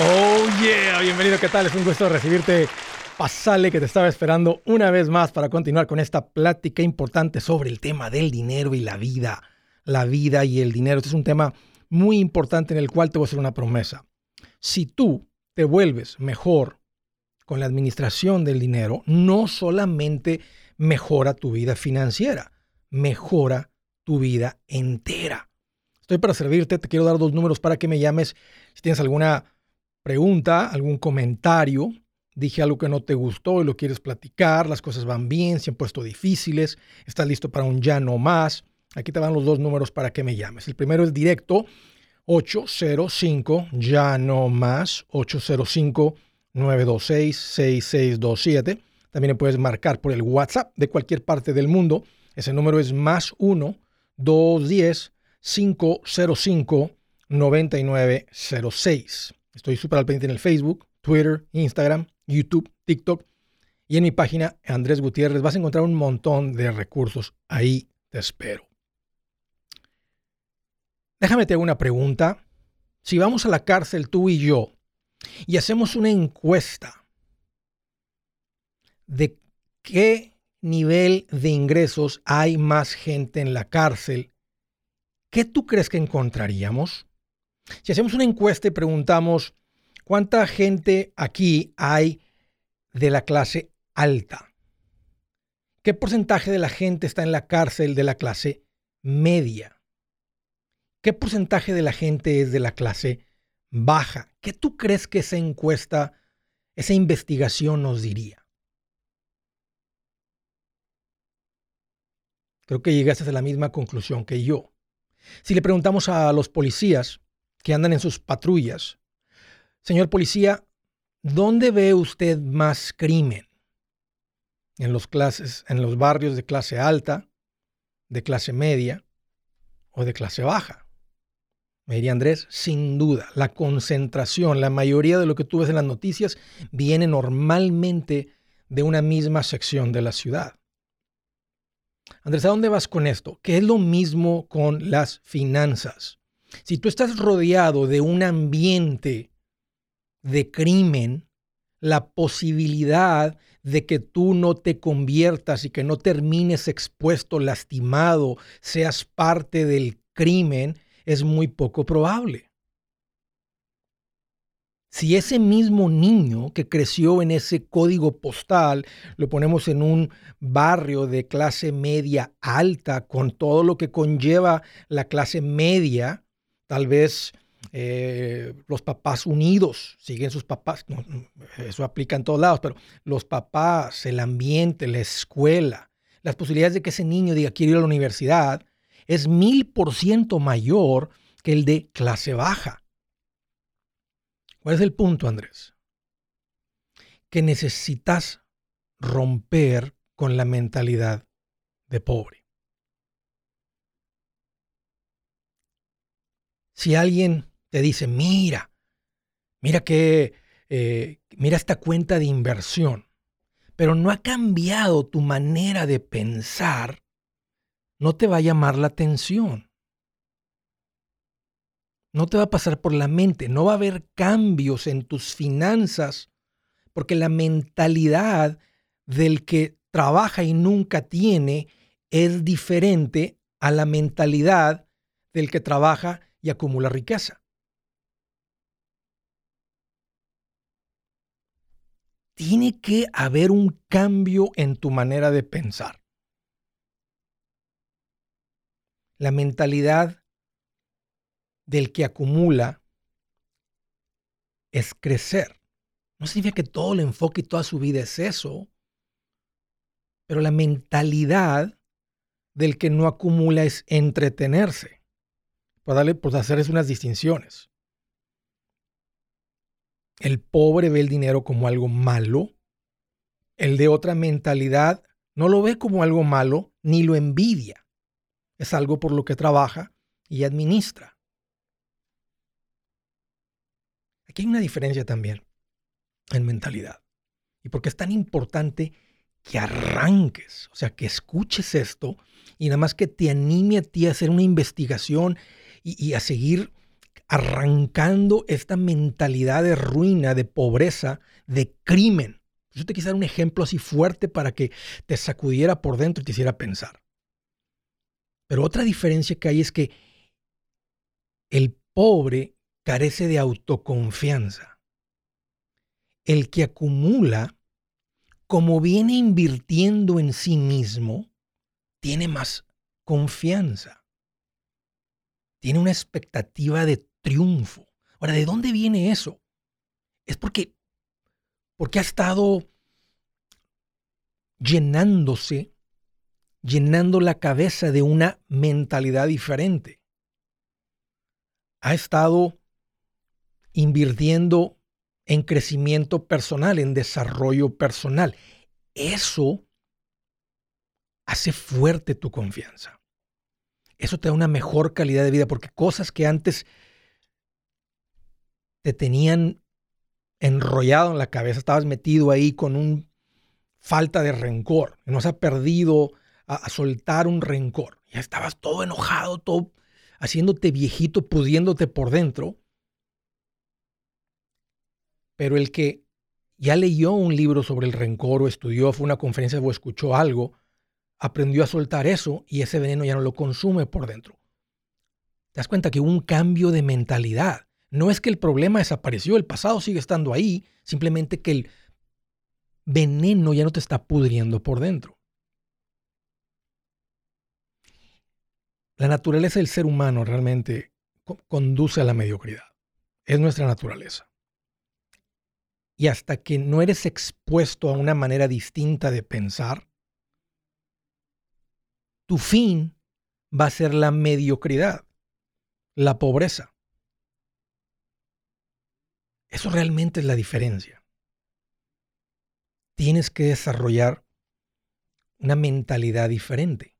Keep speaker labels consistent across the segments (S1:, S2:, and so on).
S1: Oh yeah, bienvenido, ¿qué tal? Es un gusto recibirte. Pasale que te estaba esperando una vez más para continuar con esta plática importante sobre el tema del dinero y la vida. La vida y el dinero. Este es un tema muy importante en el cual te voy a hacer una promesa. Si tú te vuelves mejor con la administración del dinero, no solamente mejora tu vida financiera, mejora tu vida entera. Estoy para servirte, te quiero dar dos números para que me llames si tienes alguna pregunta, algún comentario, dije algo que no te gustó y lo quieres platicar, las cosas van bien, se han puesto difíciles, estás listo para un ya no más. Aquí te van los dos números para que me llames. El primero es directo 805 ya no más 805 926 6627. También puedes marcar por el WhatsApp de cualquier parte del mundo. Ese número es más 1 210 505 9906. Estoy súper al pendiente en el Facebook, Twitter, Instagram, YouTube, TikTok y en mi página Andrés Gutiérrez. Vas a encontrar un montón de recursos. Ahí te espero. Déjame te hago una pregunta. Si vamos a la cárcel tú y yo y hacemos una encuesta de qué nivel de ingresos hay más gente en la cárcel, ¿qué tú crees que encontraríamos? Si hacemos una encuesta y preguntamos cuánta gente aquí hay de la clase alta, ¿qué porcentaje de la gente está en la cárcel de la clase media? ¿Qué porcentaje de la gente es de la clase baja? ¿Qué tú crees que esa encuesta, esa investigación nos diría? Creo que llegaste a la misma conclusión que yo. Si le preguntamos a los policías que andan en sus patrullas. Señor policía, ¿dónde ve usted más crimen? En los clases, en los barrios de clase alta, de clase media o de clase baja. Me diría Andrés, sin duda, la concentración, la mayoría de lo que tú ves en las noticias viene normalmente de una misma sección de la ciudad. Andrés, ¿a dónde vas con esto? ¿Qué es lo mismo con las finanzas? Si tú estás rodeado de un ambiente de crimen, la posibilidad de que tú no te conviertas y que no termines expuesto, lastimado, seas parte del crimen, es muy poco probable. Si ese mismo niño que creció en ese código postal lo ponemos en un barrio de clase media alta, con todo lo que conlleva la clase media, Tal vez eh, los papás unidos, siguen sus papás, eso aplica en todos lados, pero los papás, el ambiente, la escuela, las posibilidades de que ese niño diga quiero ir a la universidad es mil por ciento mayor que el de clase baja. ¿Cuál es el punto, Andrés? Que necesitas romper con la mentalidad de pobre. Si alguien te dice, mira, mira que, eh, mira esta cuenta de inversión, pero no ha cambiado tu manera de pensar, no te va a llamar la atención. No te va a pasar por la mente, no va a haber cambios en tus finanzas, porque la mentalidad del que trabaja y nunca tiene es diferente a la mentalidad del que trabaja y acumula riqueza. Tiene que haber un cambio en tu manera de pensar. La mentalidad del que acumula es crecer. No significa que todo el enfoque y toda su vida es eso, pero la mentalidad del que no acumula es entretenerse para darle, pues hacer unas distinciones. El pobre ve el dinero como algo malo. El de otra mentalidad no lo ve como algo malo ni lo envidia. Es algo por lo que trabaja y administra. Aquí hay una diferencia también en mentalidad. Y porque es tan importante que arranques, o sea, que escuches esto y nada más que te anime a ti a hacer una investigación y, a seguir arrancando esta mentalidad de ruina, de pobreza, de crimen. Yo te quise dar un ejemplo así fuerte para que te sacudiera por dentro y te hiciera pensar. Pero otra diferencia que hay es que el pobre carece de autoconfianza. El que acumula, como viene invirtiendo en sí mismo, tiene más confianza. Tiene una expectativa de triunfo. Ahora, ¿de dónde viene eso? Es porque, porque ha estado llenándose, llenando la cabeza de una mentalidad diferente. Ha estado invirtiendo en crecimiento personal, en desarrollo personal. Eso hace fuerte tu confianza. Eso te da una mejor calidad de vida porque cosas que antes te tenían enrollado en la cabeza, estabas metido ahí con un falta de rencor, no se ha perdido a, a, soltar un rencor. Ya estabas todo enojado, todo haciéndote viejito, pudiéndote por dentro. Pero el que ya leyó un libro sobre el rencor o estudió, fue una conferencia o escuchó algo, aprendió a soltar eso y ese veneno ya no lo consume por dentro. Te das cuenta que hubo un cambio de mentalidad. No es que el problema desapareció, el pasado sigue estando ahí, simplemente que el veneno ya no te está pudriendo por dentro. La naturaleza del ser humano realmente conduce a la mediocridad. Es nuestra naturaleza. Y hasta que no eres expuesto a una manera distinta de pensar, tu fin va a ser la mediocridad, la pobreza. Eso realmente es la diferencia. Tienes que desarrollar una mentalidad diferente.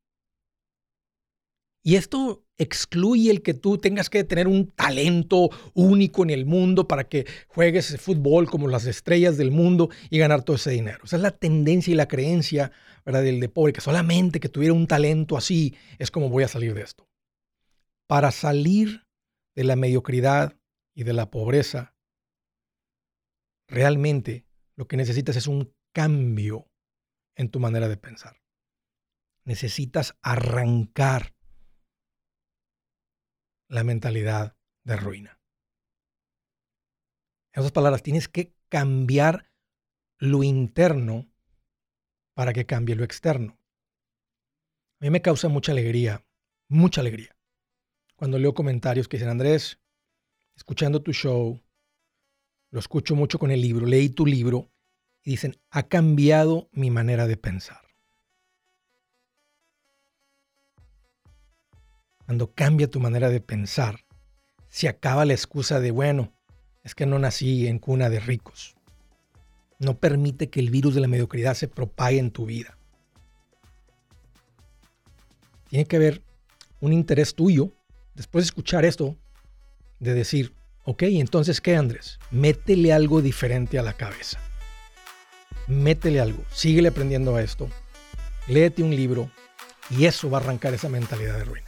S1: Y esto excluye el que tú tengas que tener un talento único en el mundo para que juegues fútbol como las estrellas del mundo y ganar todo ese dinero. Esa es la tendencia y la creencia ¿verdad? del de pobre, que solamente que tuviera un talento así es como voy a salir de esto. Para salir de la mediocridad y de la pobreza, realmente lo que necesitas es un cambio en tu manera de pensar. Necesitas arrancar la mentalidad de ruina. En otras palabras, tienes que cambiar lo interno para que cambie lo externo. A mí me causa mucha alegría, mucha alegría, cuando leo comentarios que dicen, Andrés, escuchando tu show, lo escucho mucho con el libro, leí tu libro y dicen, ha cambiado mi manera de pensar. Cuando cambia tu manera de pensar, se acaba la excusa de, bueno, es que no nací en cuna de ricos. No permite que el virus de la mediocridad se propague en tu vida. Tiene que haber un interés tuyo, después de escuchar esto, de decir, ok, entonces, ¿qué, Andrés? Métele algo diferente a la cabeza. Métele algo, síguele aprendiendo a esto, léete un libro y eso va a arrancar esa mentalidad de ruina.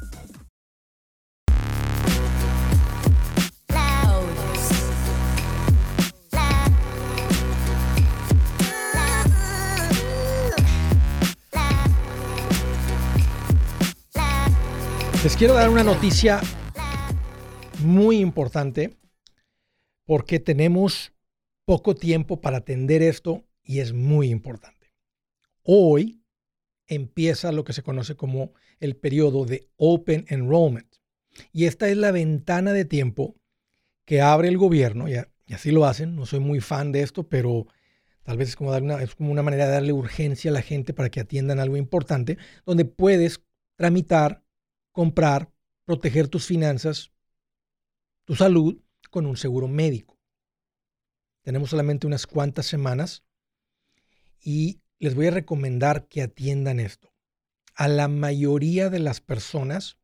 S1: Les quiero dar una noticia muy importante porque tenemos poco tiempo para atender esto y es muy importante. Hoy empieza lo que se conoce como el periodo de Open Enrollment. Y esta es la ventana de tiempo que abre el gobierno, y, así lo hacen, no soy muy fan de esto, pero tal vez es como, dar una, es como una manera de darle urgencia a la gente para que atiendan algo importante, donde puedes tramitar comprar, proteger tus finanzas, tu salud con un seguro médico. Tenemos solamente unas cuantas semanas y les voy a recomendar que atiendan esto. A la mayoría de las personas,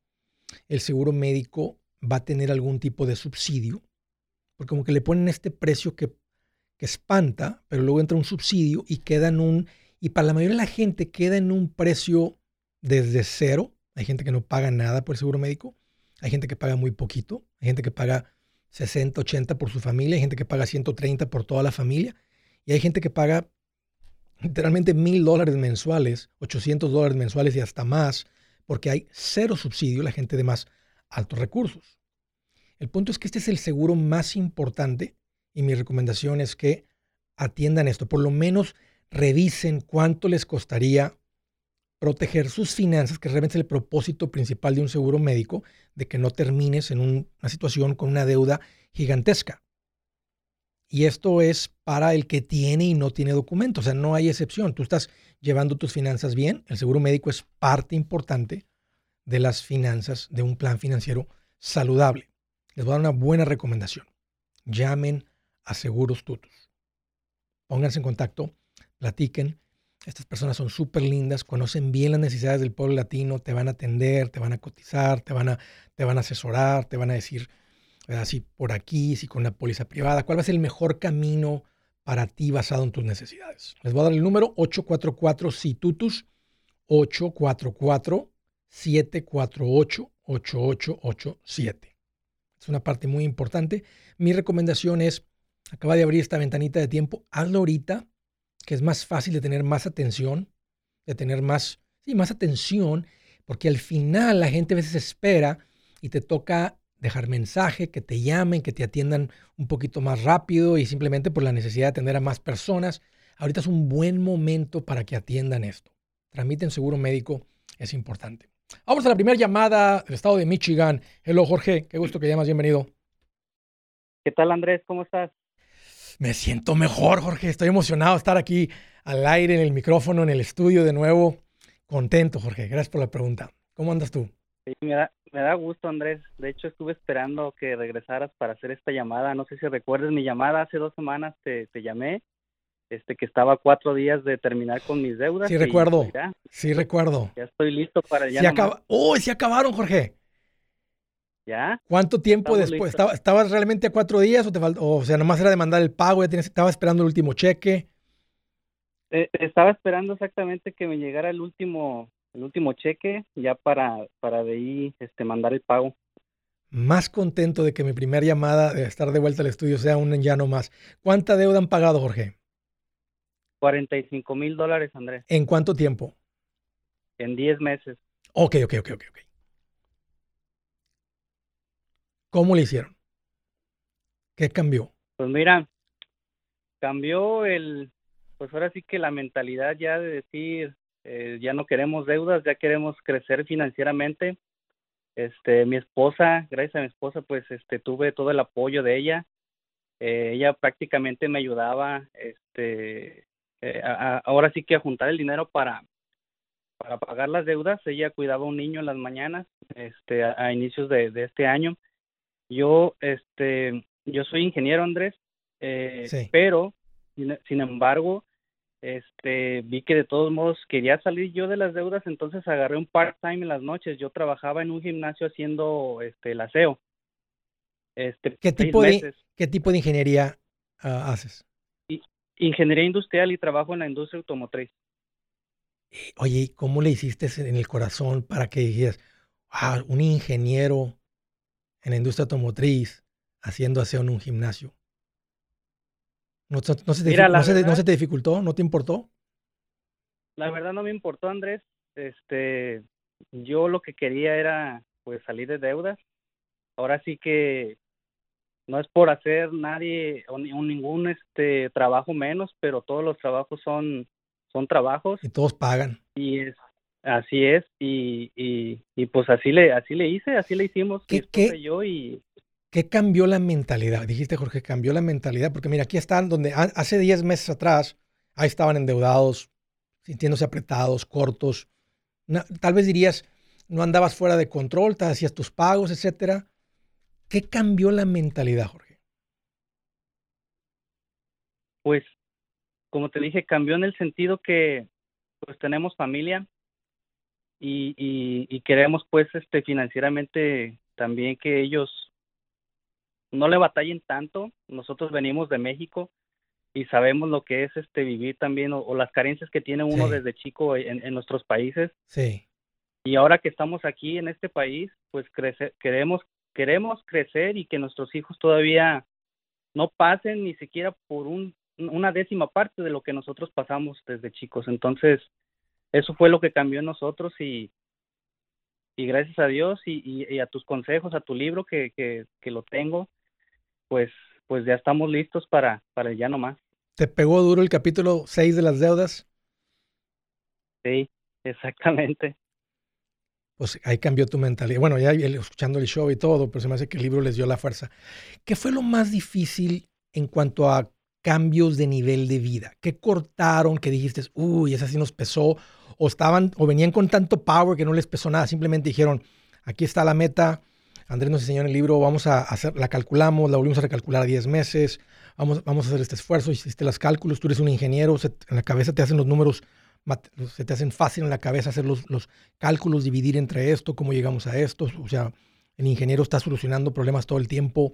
S1: el seguro médico va a tener algún tipo de subsidio, porque como que le ponen este precio que, que espanta, pero luego entra un subsidio y queda en un, y para la mayoría de la gente queda en un precio desde cero hay gente que no paga nada por el seguro médico. Hay gente que paga muy poquito. Hay gente que paga 60, 80 por su familia. Hay gente que paga 130 por toda la familia. Y hay gente que paga literalmente mil dólares mensuales, 800 dólares mensuales y hasta más, porque hay cero subsidio la gente de más altos recursos. El punto es que este es el seguro más importante y mi recomendación es que atiendan esto. Por lo menos revisen cuánto les costaría proteger sus finanzas, que realmente es el propósito principal de un seguro médico, de que no termines en una situación con una deuda gigantesca. Y esto es para el que tiene y no tiene documentos, o sea, no hay excepción. Tú estás llevando tus finanzas bien, el seguro médico es parte importante de las finanzas de un plan financiero saludable. Les voy a dar una buena recomendación. Llamen a Seguros Tutus. Pónganse en contacto, platiquen estas personas son súper lindas, conocen bien las necesidades del pueblo latino, te van a atender, te van a cotizar, te van a, te van a asesorar, te van a decir si por aquí, si con la póliza privada, cuál va a ser el mejor camino para ti basado en tus necesidades. Les voy a dar el número 844-SITUTUS, 844-748-8887. Es una parte muy importante. Mi recomendación es, acaba de abrir esta ventanita de tiempo, hazlo ahorita que es más fácil de tener más atención, de tener más, sí, más atención, porque al final la gente a veces espera y te toca dejar mensaje, que te llamen, que te atiendan un poquito más rápido y simplemente por la necesidad de atender a más personas. Ahorita es un buen momento para que atiendan esto. Tramiten seguro médico, es importante. Vamos a la primera llamada del estado de Michigan. Hello Jorge, qué gusto que llamas, bienvenido.
S2: ¿Qué tal Andrés? ¿Cómo estás?
S1: Me siento mejor, Jorge. Estoy emocionado de estar aquí al aire, en el micrófono, en el estudio de nuevo. Contento, Jorge. Gracias por la pregunta. ¿Cómo andas tú?
S2: Sí, me da, me da gusto, Andrés. De hecho, estuve esperando que regresaras para hacer esta llamada. No sé si recuerdes mi llamada. Hace dos semanas te, te llamé. Este, que estaba cuatro días de terminar con mis deudas.
S1: Sí, recuerdo. Pues sí, recuerdo.
S2: Ya estoy listo para ya.
S1: Sí, acaba... ¡Oh, sí acabaron, Jorge!
S2: ¿Ya?
S1: ¿Cuánto tiempo después? ¿Estabas realmente a cuatro días o te faltó? O sea, nomás era de mandar el pago, ya tienes, estaba esperando el último cheque.
S2: Eh, estaba esperando exactamente que me llegara el último, el último cheque ya para, para de ahí este, mandar el pago.
S1: Más contento de que mi primera llamada de estar de vuelta al estudio sea un llano más. ¿Cuánta deuda han pagado, Jorge?
S2: 45 mil dólares, Andrés.
S1: ¿En cuánto tiempo?
S2: En 10 meses.
S1: Ok, ok, ok, ok, ok. ¿Cómo le hicieron? ¿Qué cambió?
S2: Pues mira, cambió el, pues ahora sí que la mentalidad ya de decir, eh, ya no queremos deudas, ya queremos crecer financieramente. Este, mi esposa, gracias a mi esposa, pues este, tuve todo el apoyo de ella. Eh, ella prácticamente me ayudaba, este, eh, ahora sí que a juntar el dinero para, para pagar las deudas. Ella cuidaba a un niño en las mañanas, este, a, inicios de, este año. Yo, este, yo soy ingeniero, Andrés, eh, pero, sin, embargo, este, vi que de todos modos quería salir yo de las deudas, entonces agarré un part-time en las noches. Yo trabajaba en un gimnasio haciendo este, el aseo.
S1: Este, ¿Qué, tipo de, ¿Qué tipo de ingeniería ah, haces?
S2: ingeniería industrial y trabajo en la industria automotriz.
S1: Oye, ¿cómo le hiciste en el corazón para que dijeras, ah, un ingeniero en la industria automotriz haciendo aseo en un gimnasio? ¿No, se, te, dificultó? ¿No te importó?
S2: La verdad no me importó, Andrés. Este, yo lo que quería era pues salir de deudas. Ahora sí que no es por hacer nadie o, ningún este trabajo menos, pero todos los trabajos son son trabajos
S1: y todos pagan.
S2: Y es así es y, y, y pues así le así le hice, así le hicimos
S1: ¿Qué, qué, yo y ¿Qué cambió la mentalidad? Dijiste, Jorge, cambió la mentalidad, porque mira, aquí están donde hace 10 meses atrás, ahí estaban endeudados, sintiéndose apretados, cortos. tal vez dirías, no andabas fuera de control, te hacías tus pagos, etcétera. ¿Qué cambió la mentalidad, Jorge?
S2: Pues, como te dije, cambió en el sentido que pues tenemos familia y, y queremos pues este financieramente también que ellos no le batallen tanto. Nosotros venimos de México y sabemos lo que es este vivir también o, las carencias que tiene uno desde chico en, nuestros países.
S1: Sí.
S2: Y ahora que estamos aquí en este país, pues crecer, queremos queremos crecer y que nuestros hijos todavía no pasen ni siquiera por un, una décima parte de lo que nosotros pasamos desde chicos. Entonces, eso fue lo que cambió en nosotros y, y gracias a Dios y, y, a tus consejos, a tu libro que, que, que, lo tengo, pues, pues ya estamos listos para, para el ya no más.
S1: ¿Te pegó duro el capítulo 6 de las deudas?
S2: Sí, exactamente.
S1: Pues ahí cambió tu mentalidad. Bueno, ya escuchando el show y todo, pero se me hace que el libro les dio la fuerza. ¿Qué fue lo más difícil en cuanto a cambios de nivel de vida? ¿Qué cortaron que dijiste, uy, esa sí nos pesó? ¿O estaban, o venían con tanto power que no les pesó nada? Simplemente dijeron, aquí está la meta, Andrés nos enseñó en el libro, vamos a hacer, la calculamos, la volvimos a recalcular a 10 meses, vamos, vamos a hacer este esfuerzo, hiciste los cálculos, tú eres un ingeniero, en la cabeza te hacen los números, se te hacen fácil en la cabeza hacer los, los cálculos, dividir entre esto, cómo llegamos a esto, o sea, el ingeniero está solucionando problemas todo el tiempo.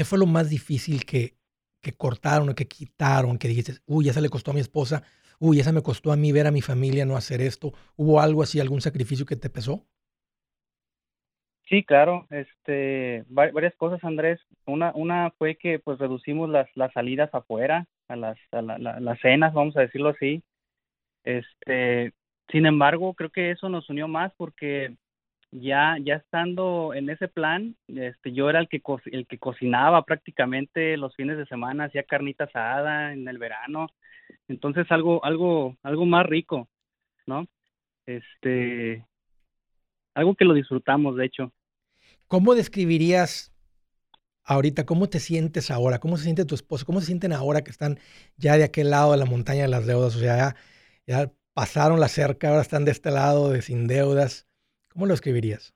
S1: ¿Qué fue lo más difícil que, que cortaron o que quitaron, que dijiste, uy, esa le costó a mi esposa, uy, esa me costó a mí ver a mi familia no hacer esto? ¿Hubo algo así, algún sacrificio que te pesó?
S2: Sí, claro, este, varias cosas, Andrés. Una, una fue que pues reducimos las, las salidas afuera, a las, a las cenas, vamos a decirlo así. Este, sin embargo, creo que eso nos unió más porque ya, ya estando en ese plan, este, yo era el que el que cocinaba prácticamente los fines de semana, hacía carnita asada en el verano, entonces algo, algo, algo más rico, ¿no? Este, algo que lo disfrutamos, de hecho.
S1: ¿Cómo describirías ahorita, cómo te sientes ahora? ¿Cómo se siente tu esposo? ¿Cómo se sienten ahora que están ya de aquel lado de la montaña de las deudas? O sea, ya, pasaron la cerca, ahora están de este lado de sin deudas. ¿Cómo lo escribirías?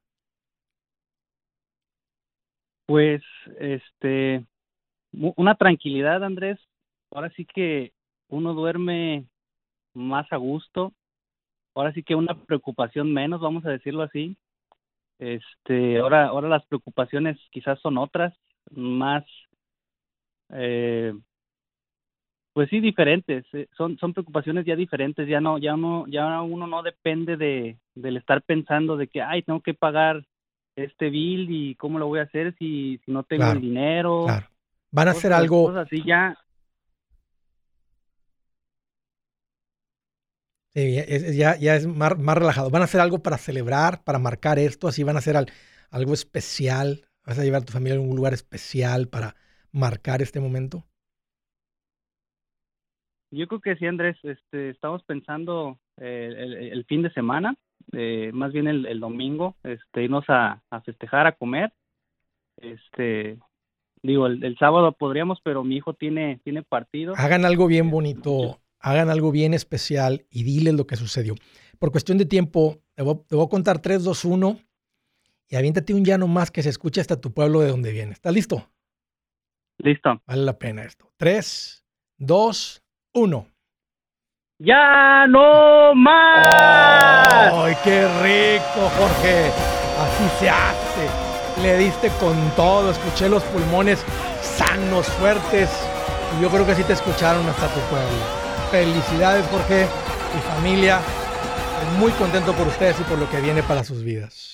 S2: Pues, este, una tranquilidad, Andrés. Ahora sí que uno duerme más a gusto. Ahora sí que una preocupación menos, vamos a decirlo así. Este, ahora, ahora las preocupaciones quizás son otras, más, eh, pues sí, diferentes. Eh, son, son preocupaciones ya diferentes. Ya no, ya no, ya uno no depende de, del estar pensando de que, ay, tengo que pagar este bill y cómo lo voy a hacer si, si no tengo el dinero.
S1: Claro. Van a hacer algo.
S2: así ya,
S1: Sí, ya, ya es más, relajado. Van a hacer algo para celebrar, para marcar esto, así van a hacer algo especial, ¿Vas a llevar a tu familia a algún lugar especial para marcar este momento?
S2: Yo creo que sí, Andrés. Este, estamos pensando eh, el, fin de semana, eh, más bien el, domingo, este, irnos a, festejar, a comer. Este, digo, el, sábado podríamos, pero mi hijo tiene, tiene partido.
S1: Hagan algo bien bonito, hagan algo bien especial y diles lo que sucedió. Por cuestión de tiempo, te voy, te voy a contar 3, 2, 1 y aviéntate un llano más que se escuche hasta tu pueblo de donde viene. ¿Estás listo?
S2: Listo.
S1: Vale la pena esto. 3, 2, 1.
S2: ¡Ya no más!
S1: ¡Ay, qué rico, Jorge! Así se hace. Le diste con todo, escuché los pulmones sanos, fuertes. Y yo creo que sí te escucharon hasta tu pueblo. Felicidades, Jorge y familia. Estoy muy contento por ustedes y por lo que viene para sus vidas.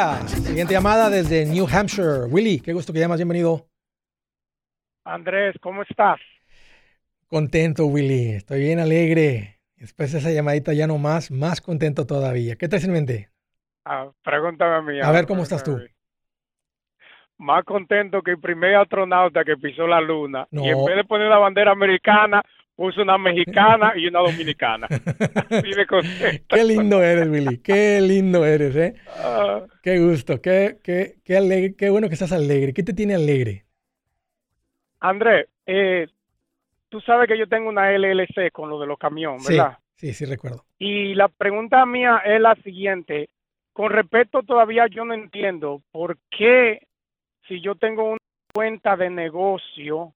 S1: Oye, siguiente llamada desde New Hampshire. Willy, qué gusto que llamas, bienvenido.
S3: Andrés, ¿cómo estás?
S1: Contento, Willy. Estoy bien alegre. Después de esa llamadita ya no más, más contento todavía. ¿Qué te en mente?
S3: Ah, pregúntame a mí.
S1: A ver cómo estás tú.
S3: Más contento que el primer astronauta que pisó la luna. Y en vez de poner una bandera americana, puso una mexicana y una dominicana.
S1: qué lindo eres, Willy. Qué lindo eres, ¿eh? Ah. Qué gusto. Qué, qué, qué, alegre, qué bueno que estás alegre. ¿Qué te tiene alegre?
S3: Andrés, eh, tú sabes que yo tengo una LLC con lo de los camiones, ¿verdad?
S1: Sí, sí, recuerdo.
S3: Y la pregunta mía es la siguiente. Con respecto, todavía yo no entiendo por qué si yo tengo una cuenta de negocio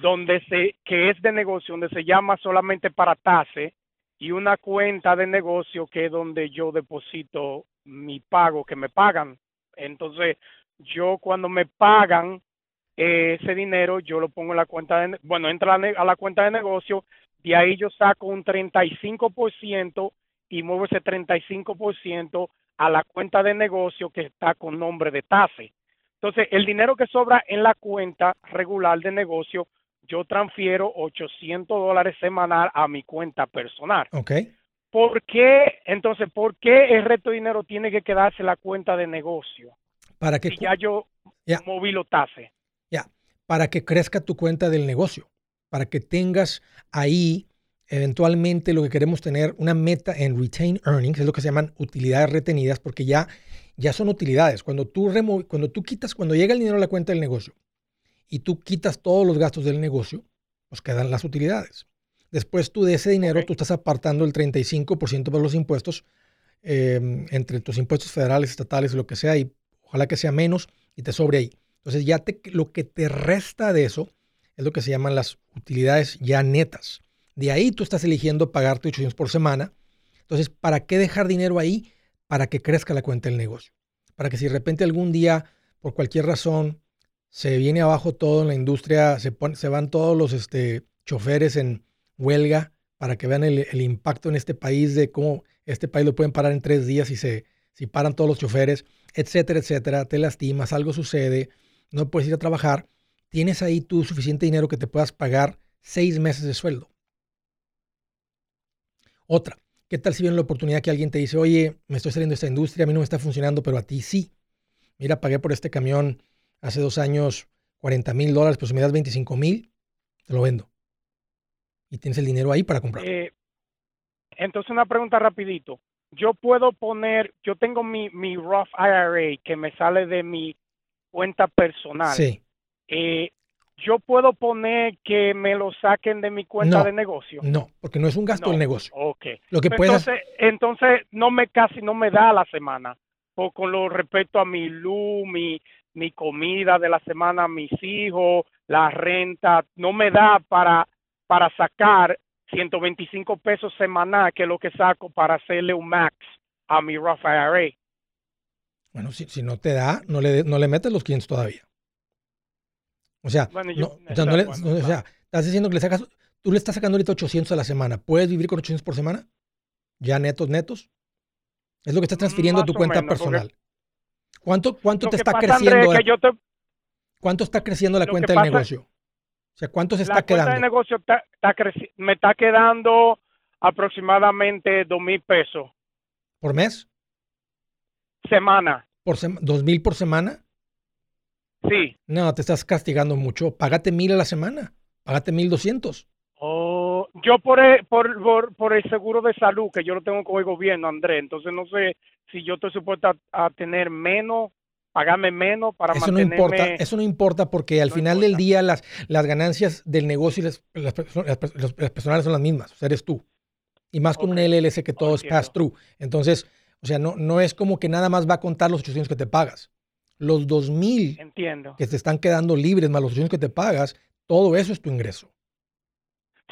S3: donde se que es de negocio donde se llama solamente para tase y una cuenta de negocio que es donde yo deposito mi pago que me pagan. Entonces, yo cuando me pagan ese dinero yo lo pongo en la cuenta de, bueno, entra a la cuenta de negocio, de ahí yo saco un 35% y muevo ese 35% a la cuenta de negocio que está con nombre de TASE. Entonces, el dinero que sobra en la cuenta regular de negocio, yo transfiero 800 dólares semanal a mi cuenta personal.
S1: Ok.
S3: ¿Por qué, entonces, por qué el resto de dinero tiene que quedarse en la cuenta de negocio?
S1: Para que
S3: si ya yo moví lo TASE
S1: para que crezca tu cuenta del negocio, para que tengas ahí eventualmente lo que queremos tener, una meta en retain earnings, es lo que se llaman utilidades retenidas, porque ya, ya son utilidades. Cuando tú, cuando tú quitas, cuando llega el dinero a la cuenta del negocio y tú quitas todos los gastos del negocio, pues quedan las utilidades. Después tú de ese dinero, tú estás apartando el 35% para los impuestos, em, entre tus impuestos federales, estatales, lo que sea, y ojalá que sea menos y te sobre ahí. Entonces ya te, lo que te resta de eso es lo que se llaman las utilidades ya netas. De ahí tú estás eligiendo pagarte 800 por semana. Entonces, ¿para qué dejar dinero ahí? Para que crezca la cuenta del negocio. Para que si de repente algún día, por cualquier razón, se viene abajo todo en la industria, se, se van todos los este, choferes en huelga para que vean el, el, impacto en este país de cómo este país lo pueden parar en tres días y se, si paran todos los choferes, etcétera, etcétera, te lastimas, algo sucede, no puedes ir a trabajar, tienes ahí tú suficiente dinero que te puedas pagar seis meses de sueldo. Otra, ¿qué tal si viene la oportunidad que alguien te dice, oye, me estoy saliendo de esta industria, a mí no me está funcionando, pero a ti sí? Mira, pagué por este camión hace dos años 40 mil dólares, pero si me das 25 mil, te lo vendo. Y tienes el dinero ahí para comprar.
S3: Eh, entonces una pregunta rapidito. Yo puedo poner, yo tengo mi, mi Roth IRA que me sale de mi cuenta personal.
S1: Sí.
S3: Eh, yo puedo poner que me lo saquen de mi cuenta
S1: No,
S3: de negocio.
S1: No, porque no es un gasto
S3: No.
S1: del negocio.
S3: Ok.
S1: Lo que
S3: entonces, entonces no me casi no me da la semana. Por, con lo respecto a mi luz, mi, mi comida de la semana, mis hijos, la renta, no me da para, para sacar 125 pesos semanal, que es lo que saco para hacerle un max a mi Roth IRA.
S1: Bueno, si, si no te da, no le, no le metes los 500 todavía. O sea,
S3: Bueno,
S1: no, o sea, no le-
S3: bueno,
S1: no, o sea, estás diciendo que le sacas, tú le estás sacando ahorita 800 a la semana. ¿Puedes vivir con 800 por semana? ¿Ya netos, netos? Es lo que estás transfiriendo a tu cuenta
S3: menos,
S1: personal. ¿Cuánto, cuánto te está
S3: pasa,
S1: creciendo?
S3: Andrés, que yo te-
S1: ¿Cuánto está creciendo la
S3: lo
S1: cuenta del negocio? O sea, ¿cuánto se
S3: la
S1: está
S3: cuenta de
S1: quedando?
S3: negocio está, está creci- me está quedando aproximadamente dos mil pesos
S1: ¿Por mes?
S3: semana.
S1: ¿Por sema- ¿Dos mil por semana?
S3: Sí.
S1: No, te estás castigando mucho. Págate mil a la semana. Págate mil doscientos.
S3: Oh, yo por el, por, por, por el seguro de salud que yo lo tengo con el gobierno, Andrés, entonces no sé si yo estoy supuesto a, tener menos, pagarme menos para
S1: Eso no
S3: mantenerme.
S1: importa, eso no importa porque al
S3: No
S1: final del día las, las ganancias del negocio y las, las, las personales son las mismas, o sea, eres tú. Y más con un LLC que todo es pass-through. Entonces, o sea, no, no es como que nada más va a contar los 800 que te pagas. Los 2000
S3: Entiendo.
S1: que te están quedando libres más los 800 que te pagas, todo eso es tu ingreso.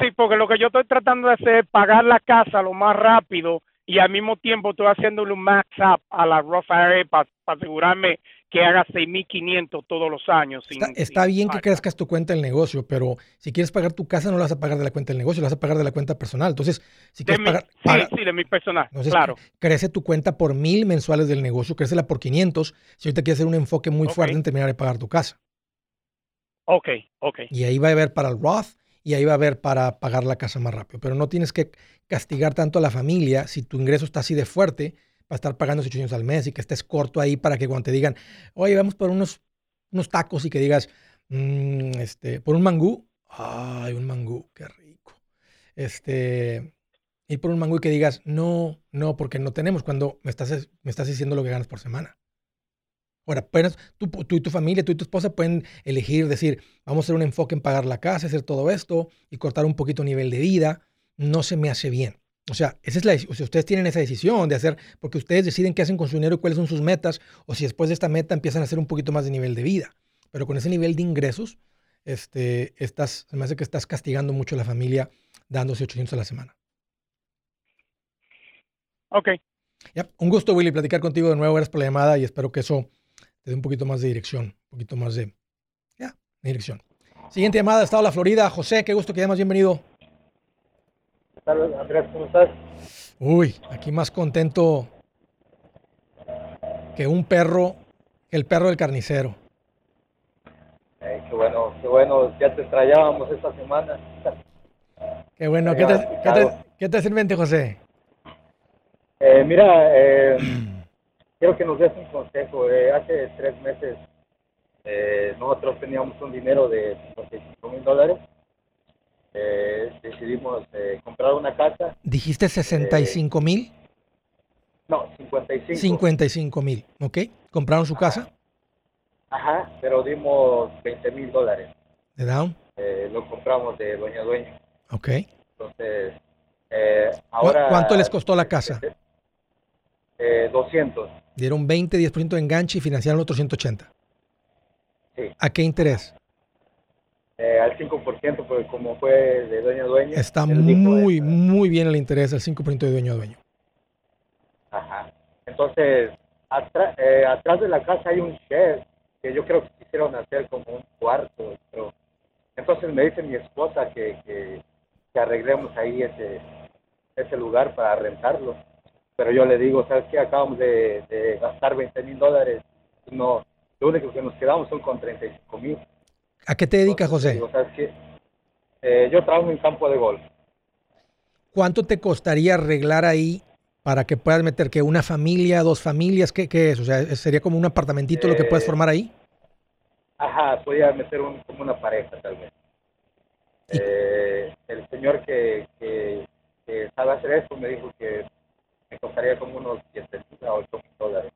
S3: Sí, porque lo que yo estoy tratando de hacer es pagar la casa lo más rápido y al mismo tiempo estoy haciéndole un max up a la Roth IRA para asegurarme que haga 6.500 todos los años. sin-
S1: Está, está
S3: sin
S1: bien que
S3: falta.
S1: crezcas tu cuenta del negocio, pero si quieres pagar tu casa, no la vas a pagar de la cuenta del negocio, la vas a pagar de la cuenta personal. Entonces, si quieres
S3: mi-
S1: pagar,
S3: sí,
S1: paga-
S3: sí, de mi personal,
S1: Entonces,
S3: claro.
S1: crece tu cuenta por mil mensuales del negocio, crécela por 500. Si ahorita quieres hacer un enfoque muy
S3: Ok.
S1: fuerte en terminar de pagar tu casa.
S3: Ok, ok.
S1: Y ahí va a haber para el Roth y ahí va a haber para pagar la casa más rápido. Pero no tienes que castigar tanto a la familia si tu ingreso está así de fuerte para estar pagando 800 al mes y que estés corto ahí para que cuando te digan, oye, vamos por unos, unos tacos y que digas, "Mm, este, por un mangú. Ay, un mangú, qué rico. Este, ir por un mangú y que digas, no, no, porque no tenemos cuando me estás, me estás diciendo lo que ganas por semana. Ahora, puedes- tú, tú y tu familia, tú y tu esposa pueden elegir, decir, vamos a hacer un enfoque en pagar la casa, hacer todo esto y cortar un poquito el nivel de vida. No se me hace bien. O sea, esa es la, o sea, ustedes tienen esa decisión de hacer, porque ustedes deciden qué hacen con su dinero y cuáles son sus metas, o si después de esta meta empiezan a hacer un poquito más de nivel de vida. Pero con ese nivel de ingresos, este, estás, se me hace que estás castigando mucho a la familia dándose 800 a la semana.
S3: Ok,
S1: Un gusto, Willy, platicar contigo de nuevo. Gracias por la llamada y espero que eso te dé un poquito más de dirección, un poquito más de, ya, de dirección. Siguiente llamada, Estado de la Florida. José, qué gusto que llamas, bienvenido.
S4: Tal Andrés, ¿cómo estás?
S1: Uy, aquí más contento que un perro, que el perro del carnicero.
S4: Eh, qué bueno, qué bueno, ya te extrañábamos esta semana.
S1: Qué bueno. ¿Qué te, qué te, qué te sirve, José?
S4: Eh, mira, eh, quiero que nos des un consejo. Eh, hace tres meses eh, nosotros teníamos un dinero de 55 mil dólares. Eh, decidimos eh, comprar una casa.
S1: Dijiste 65 mil,
S4: No, 55.
S1: 55 mil, ¿ok? ¿Compraron su casa
S4: Ajá, pero dimos 20 mil dólares.
S1: de down?
S4: Eh, lo compramos de dueño a dueño.
S1: Ok.
S4: Entonces, eh,
S1: ¿Cu-
S4: ahora...
S1: ¿Cuánto les costó la casa?
S4: Eh, 200.
S1: Dieron 20, 10% de enganche y financiaron los otros 180.
S4: Sí.
S1: ¿A qué interés?
S4: eh, al 5%, porque como fue de dueño a dueño.
S1: Está muy, muy bien el interés, el 5% de dueño a dueño.
S4: Ajá. Entonces, eh, atrás de la casa hay un shed que yo creo que quisieron hacer como un cuarto. Pero... Entonces me dice mi esposa que, que, que arreglemos ahí ese, ese lugar para rentarlo. Pero yo le digo, ¿sabes qué? Acabamos de, de gastar 20 mil dólares. No, lo único que nos quedamos son con 35 mil.
S1: ¿A qué te dedicas, José?
S4: digo, ¿sabes qué? Eh, yo trabajo en campo de golf.
S1: ¿Cuánto te costaría arreglar ahí para que puedas meter que una familia, dos familias? ¿Qué, qué es? O sea, ¿sería como un apartamentito lo que puedes
S4: Eh,
S1: formar ahí?
S4: ajá, podía meter un, como una pareja tal vez. Eh, el señor que, que, que sabe hacer eso me dijo que me costaría como unos 7 mil a 8 mil dólares.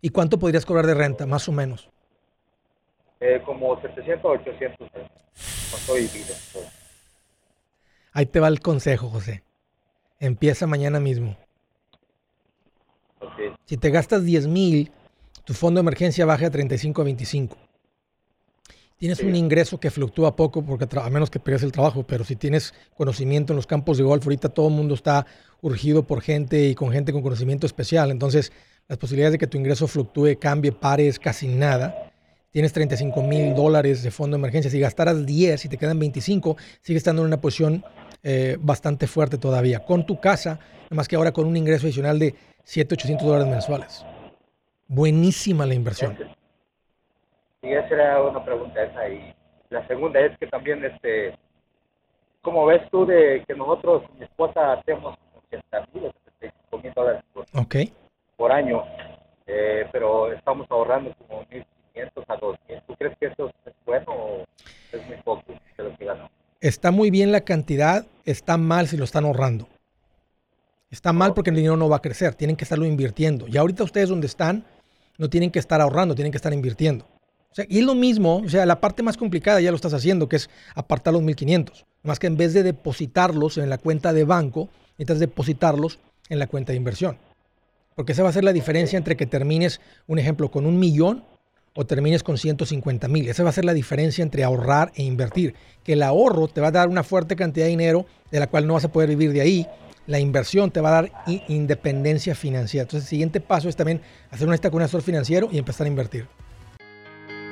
S1: ¿Y cuánto podrías cobrar de renta, más o menos?
S4: Eh, como 700 o 800 con todo y vida. todo.
S1: Ahí te va el consejo, José. Empieza mañana mismo.
S4: Ok,
S1: Si te gastas 10 mil, tu fondo de emergencia baja de 35 a 25. Tienes
S4: Sí.
S1: un ingreso que fluctúa poco, porque a menos que pierdas el trabajo, pero si tienes conocimiento en los campos de golf, ahorita todo el mundo está urgido por gente y con gente con conocimiento especial. Entonces, las posibilidades de que tu ingreso fluctúe, cambie, pare es casi nada. Tienes 35 mil dólares de fondo de emergencia. Si gastaras 10 y te quedan 25, sigues estando en una posición eh, bastante fuerte todavía. Con tu casa, más que ahora con un ingreso adicional de 7, 800 dólares mensuales. Buenísima la inversión.
S4: Y esa era una pregunta esa. Y la segunda es que también, este, ¿cómo ves tú de que nosotros, mi esposa, hacemos 80 mil o 75 mil dólares por,
S1: Ok.
S4: por año? Eh, pero estamos ahorrando como 1.500 a 2.000. ¿Tú crees que eso es bueno o es muy poco de lo que ganamos?
S1: Está muy bien la cantidad, está mal si lo están ahorrando. Está mal porque el dinero no va a crecer, tienen que estarlo invirtiendo. Y ahorita ustedes donde están, no tienen que estar ahorrando, tienen que estar invirtiendo. O sea, y es lo mismo, o sea, la parte más complicada ya lo estás haciendo, que es apartar los 1500. Más que en vez de depositarlos en la cuenta de banco, necesitas depositarlos en la cuenta de inversión. Porque esa va a ser la diferencia entre que termines, un ejemplo, con un millón o termines con 150 mil. Esa va a ser la diferencia entre ahorrar e invertir. Que el ahorro te va a dar una fuerte cantidad de dinero de la cual no vas a poder vivir de ahí. La inversión te va a dar independencia financiera. Entonces, el siguiente paso es también hacer una lista con un asesor financiero y empezar a invertir.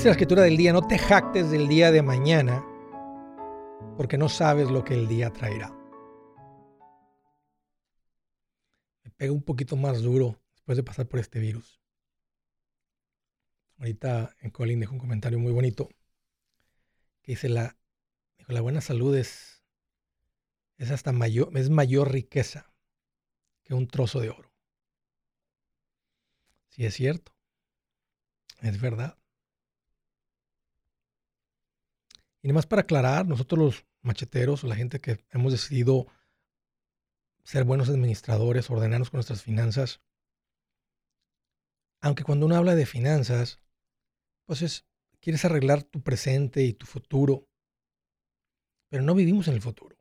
S1: Dice la escritura del día, no te jactes del día de mañana, porque no sabes lo que el día traerá. Me pega un poquito más duro después de pasar por este virus. Ahorita en Colin dejó un comentario muy bonito que dice la, dijo, la buena salud es, es hasta mayor, es mayor riqueza que un trozo de oro. Sí es cierto, es verdad. Y nada más para aclarar, nosotros los macheteros la gente que hemos decidido ser buenos administradores, ordenarnos con nuestras finanzas, aunque cuando uno habla de finanzas, pues es, quieres arreglar tu presente y tu futuro, pero no vivimos en el futuro.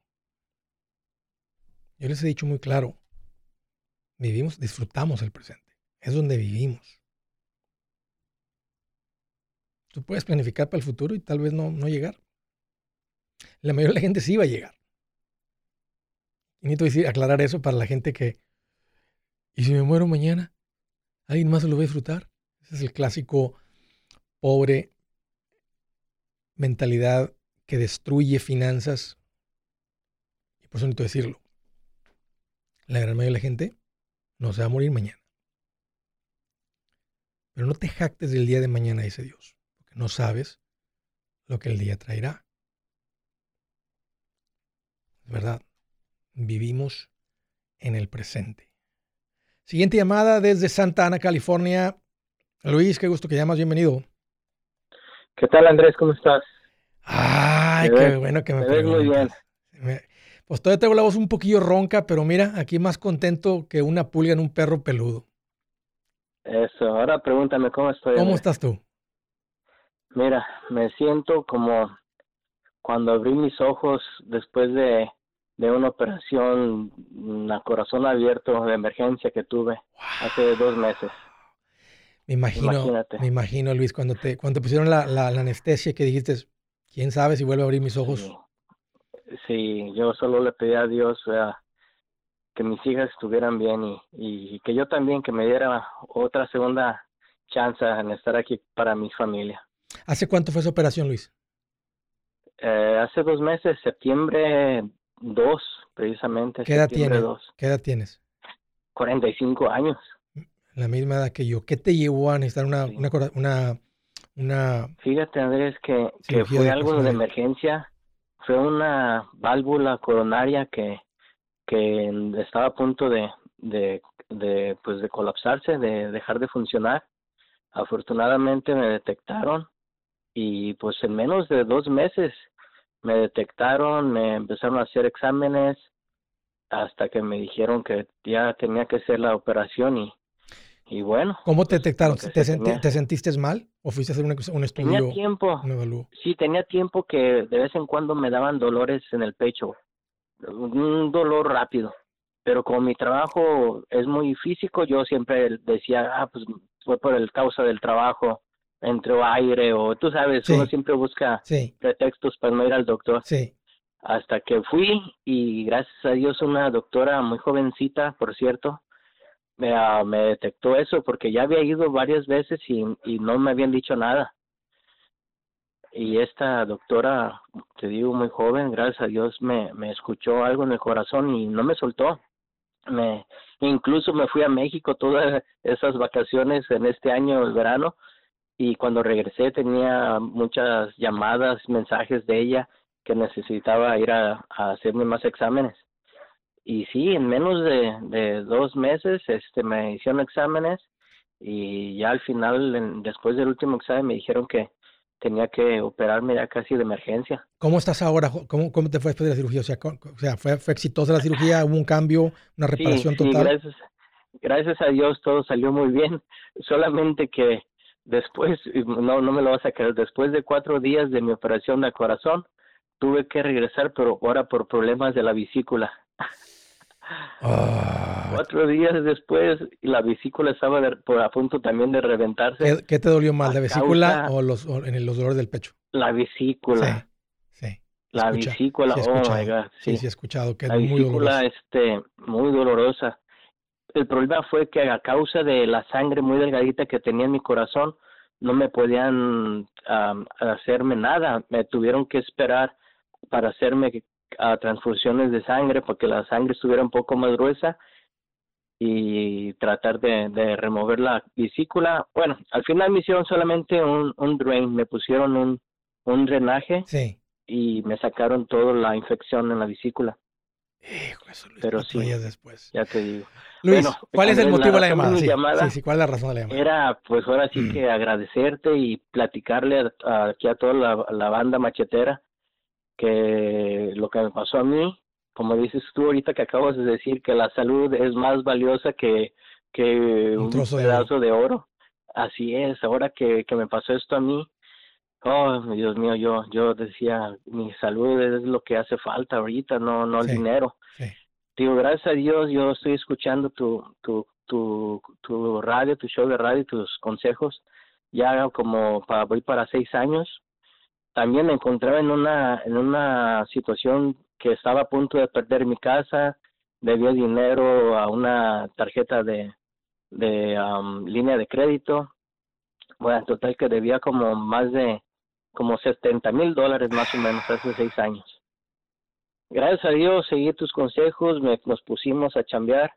S1: Yo les he dicho muy claro, vivimos, disfrutamos el presente, es donde vivimos. Tú puedes planificar para el futuro y tal vez no, no llegar. La mayoría de la gente sí va a llegar. Y necesito decir, aclarar eso para la gente que, ¿y si me muero mañana? ¿Alguien más se lo va a disfrutar? Ese es el clásico pobre mentalidad que destruye finanzas. Y por eso necesito decirlo. La gran mayoría de la gente no se va a morir mañana. Pero no te jactes del día de mañana, dice Dios, porque no sabes lo que el día traerá. Verdad, vivimos en el presente. Siguiente llamada desde Santa Ana, California. Luis, qué gusto que llamas, bienvenido.
S5: ¿Qué tal, Andrés? ¿Cómo estás?
S1: Ay, qué bueno que me,
S5: me ves muy bien.
S1: Pues todavía tengo la voz un poquillo ronca, pero mira, aquí más contento que una pulga en un perro peludo.
S5: Eso, ahora pregúntame cómo estoy.
S1: ¿Cómo estás tú?
S5: Mira, me siento como cuando abrí mis ojos después de, de una operación a corazón abierto de emergencia que tuve hace dos meses.
S1: Me imagino, me imagino, Luis, cuando te, cuando te pusieron la, la, anestesia que dijiste, quién sabe si vuelvo a abrir mis ojos.
S5: Sí, yo solo le pedí a Dios que mis hijas estuvieran bien y, y que yo también, que me diera otra segunda chance en estar aquí para mi familia.
S1: ¿Hace cuánto fue esa operación, Luis?
S5: Eh, hace dos meses, septiembre 2, precisamente.
S1: ¿Qué edad tienes? ¿Qué edad tienes?
S5: 45 años.
S1: La misma edad que yo. ¿Qué te llevó a necesitar una, una, una,
S5: Fíjate, Andrés, que, que fue algo de emergencia. Fue una válvula coronaria que, que estaba a punto de, de, de, pues de colapsarse, de dejar de funcionar. Afortunadamente me detectaron y pues en menos de dos meses me detectaron, me empezaron a hacer exámenes hasta que me dijeron que ya tenía que hacer la operación y, y bueno.
S1: ¿Cómo te pues, detectaron? ¿Te, ¿Te, sentiste mal o fuiste a hacer un, estudio?
S5: Tenía tiempo. Sí, tenía tiempo que de vez en cuando me daban dolores en el pecho, un dolor rápido. Pero como mi trabajo es muy físico, yo siempre decía, ah, pues fue por el causa del trabajo entró aire o tú sabes, uno siempre busca pretextos para no ir al doctor.
S1: Sí.
S5: Hasta que fui y gracias a Dios una doctora muy jovencita, por cierto, me, ah, me detectó eso porque ya había ido varias veces y, y no me habían dicho nada. Y esta doctora, te digo, muy joven, gracias a Dios me, me escuchó algo en el corazón y no me soltó. Me, incluso me fui a México todas esas vacaciones en este año, el verano, y cuando regresé tenía muchas llamadas, mensajes de ella que necesitaba ir a, hacerme más exámenes. Y sí, en menos de, dos meses este, me hicieron exámenes y ya al final, después del último examen, me dijeron que tenía que operarme ya casi de emergencia.
S1: ¿Cómo estás ahora? ¿Cómo, cómo te fue después de la cirugía? O sea, o sea ¿fue, ¿fue, exitosa la cirugía? ¿Hubo un cambio, una reparación total? Sí,
S5: gracias, gracias a Dios todo salió muy bien. Solamente que Después, no, no me lo vas a creer, después de cuatro días de mi operación de corazón, tuve que regresar, pero ahora por problemas de la vesícula. Ah. Cuatro días después, la vesícula estaba por, a punto también de reventarse.
S1: ¿Qué, te dolió más, la vesícula o, los, en los dolores del pecho?
S5: La vesícula.
S1: Sí,
S5: La vesícula, oh my God.
S1: Sí, sí, he escuchado que
S5: la
S1: es muy
S5: dolorosa. este, muy dolorosa el problema fue que a causa de la sangre muy delgadita que tenía en mi corazón, no me podían hacerme nada. Me tuvieron que esperar para hacerme transfusiones de sangre porque la sangre estuviera un poco más gruesa y tratar de, remover la vesícula. Bueno, al final me hicieron solamente un, un drain, me pusieron un, un drenaje y me sacaron toda la infección en la vesícula.
S1: Eso, Pero sí, después.
S5: ya te digo.
S1: Luis, ¿cuál es el motivo de la llamada? Sí, ¿cuál es la razón de la llamada?
S5: Era, pues ahora sí mm. que agradecerte y platicarle aquí a toda la, banda machetera que lo que me pasó a mí, como dices tú ahorita que acabas de decir, que la salud es más valiosa que, que un, pedazo de oro. Así es, ahora que, que me pasó esto a mí, Oh, Dios mío, yo, yo decía, mi salud es lo que hace falta ahorita, no, no el dinero. Digo, gracias a Dios, yo estoy escuchando tu, tu, tu, tu radio, tu show de radio, tus consejos, ya como para, voy para seis años. También me encontraba en una, en una situación que estaba a punto de perder mi casa, debía dinero a una tarjeta de, de um, línea de crédito. Bueno, en total que debía como más de como 70 mil dólares más o menos hace seis años. Gracias a Dios seguí tus consejos, me, nos pusimos a chambear.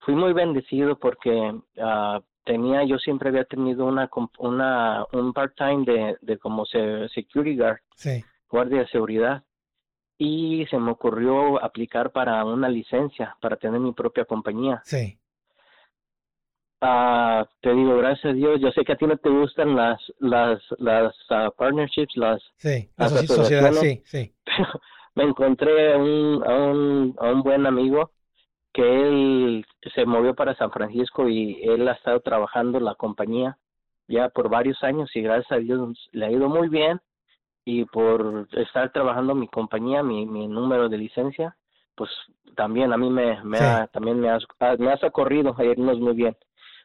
S5: Fui muy bendecido porque uh, tenía, yo siempre había tenido una, una un part-time de, de como security guard, guardia de seguridad, y se me ocurrió aplicar para una licencia, para tener mi propia compañía.
S1: Sí.
S5: Ah, te digo, gracias a Dios. Yo sé que a ti no te gustan las las las ah, partnerships, las
S1: sí, las sociedades, sí, sí.
S5: me encontré a un, a un a un buen amigo que él se movió para San Francisco y él ha estado trabajando la compañía ya por varios años y gracias a Dios le ha ido muy bien y por estar trabajando mi compañía, mi, mi número de licencia, pues también a mí me, me ha, también me ah, me has socorrido a irnos muy bien.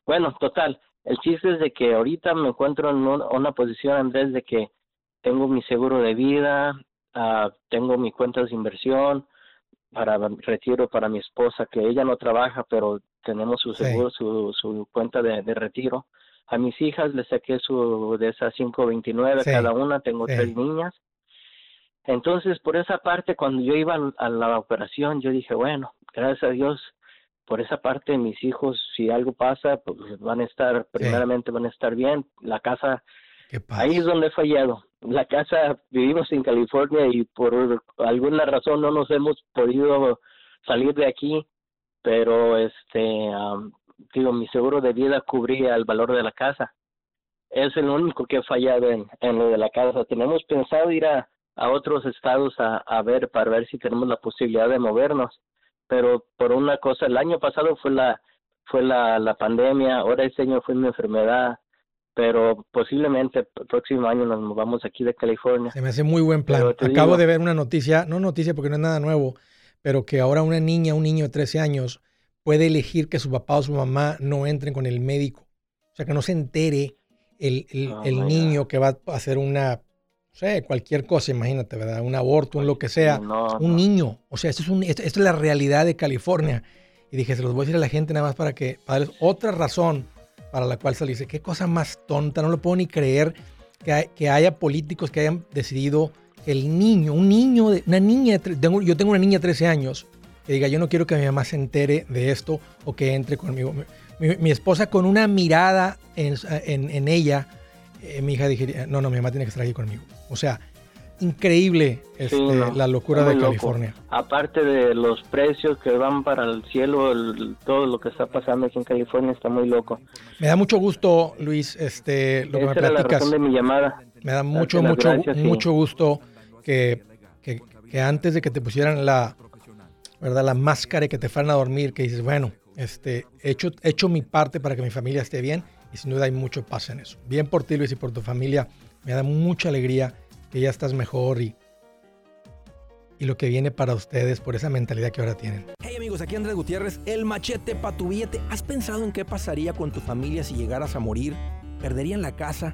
S5: Bueno, total, el chiste es de que ahorita me encuentro en una posición, Andrés, de que tengo mi seguro de vida, uh, tengo mi cuenta de inversión para retiro para mi esposa, que ella no trabaja, pero tenemos su seguro, su, su cuenta de, de, retiro. A mis hijas les saqué su de esas 529 cada una, tengo tres niñas. Entonces, por esa parte, cuando yo iba a la operación, yo dije, bueno, gracias a Dios, por esa parte mis hijos si algo pasa pues van a estar primeramente van a estar bien. La casa ahí es donde he fallado. La casa vivimos en California y por alguna razón no nos hemos podido salir de aquí pero este digo mi seguro de vida cubría el valor de la casa. Es el único que he fallado en, en lo de la casa. Tenemos pensado ir a, a otros estados a, a ver para ver si tenemos la posibilidad de movernos pero por una cosa, el año pasado fue la fue la, la pandemia, ahora este año fue mi enfermedad, pero posiblemente el próximo año nos movamos aquí de California.
S1: Se me hace muy buen plan. Acabo de ver una noticia, no noticia porque no es nada nuevo, pero que ahora una niña, un niño de 13 años puede elegir que su papá o su mamá no entren con el médico. O sea, que no se entere el, el, oh el niño que va a hacer una sé, cualquier cosa, imagínate, ¿verdad? Un aborto, un lo que sea. un niño. O sea, esto es, un, esto, es la realidad de California. Y dije, se los voy a decir a la gente nada más para que, para darles otra razón para la cual se dice, qué cosa más tonta, no lo puedo ni creer que, que haya políticos que hayan decidido que el niño, un niño, de, una niña, tengo, yo tengo una niña de 13 años, que diga, yo no quiero que mi mamá se entere de esto o que entre conmigo. Mi, mi, esposa con una mirada en, en, en ella, eh, mi hija diría, no, no, mi mamá tiene que estar aquí conmigo. O sea, increíble este, la locura de California.
S5: Aparte de los precios que van para el cielo, todo lo que está pasando aquí en California está muy loco.
S1: Me da mucho gusto, Luis, este, lo que me platicas.
S5: la razón de mi llamada.
S1: Me da mucho, mucho, mucho gusto que, que, que, antes de que te pusieran la, ¿verdad? la máscara y que te fueran a dormir, que dices, bueno, este, he hecho, he hecho mi parte para que mi familia esté bien y sin duda hay mucho paz en eso. Bien por ti, Luis, y por tu familia. Me da mucha alegría que ya estás mejor y, y lo que viene para ustedes por esa mentalidad que ahora tienen.
S6: Hey amigos, aquí Andrés Gutiérrez, el machete para tu billete. ¿Has pensado en qué pasaría con tu familia si llegaras a morir? ¿Perderían la casa?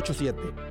S6: 8887 844 748 8887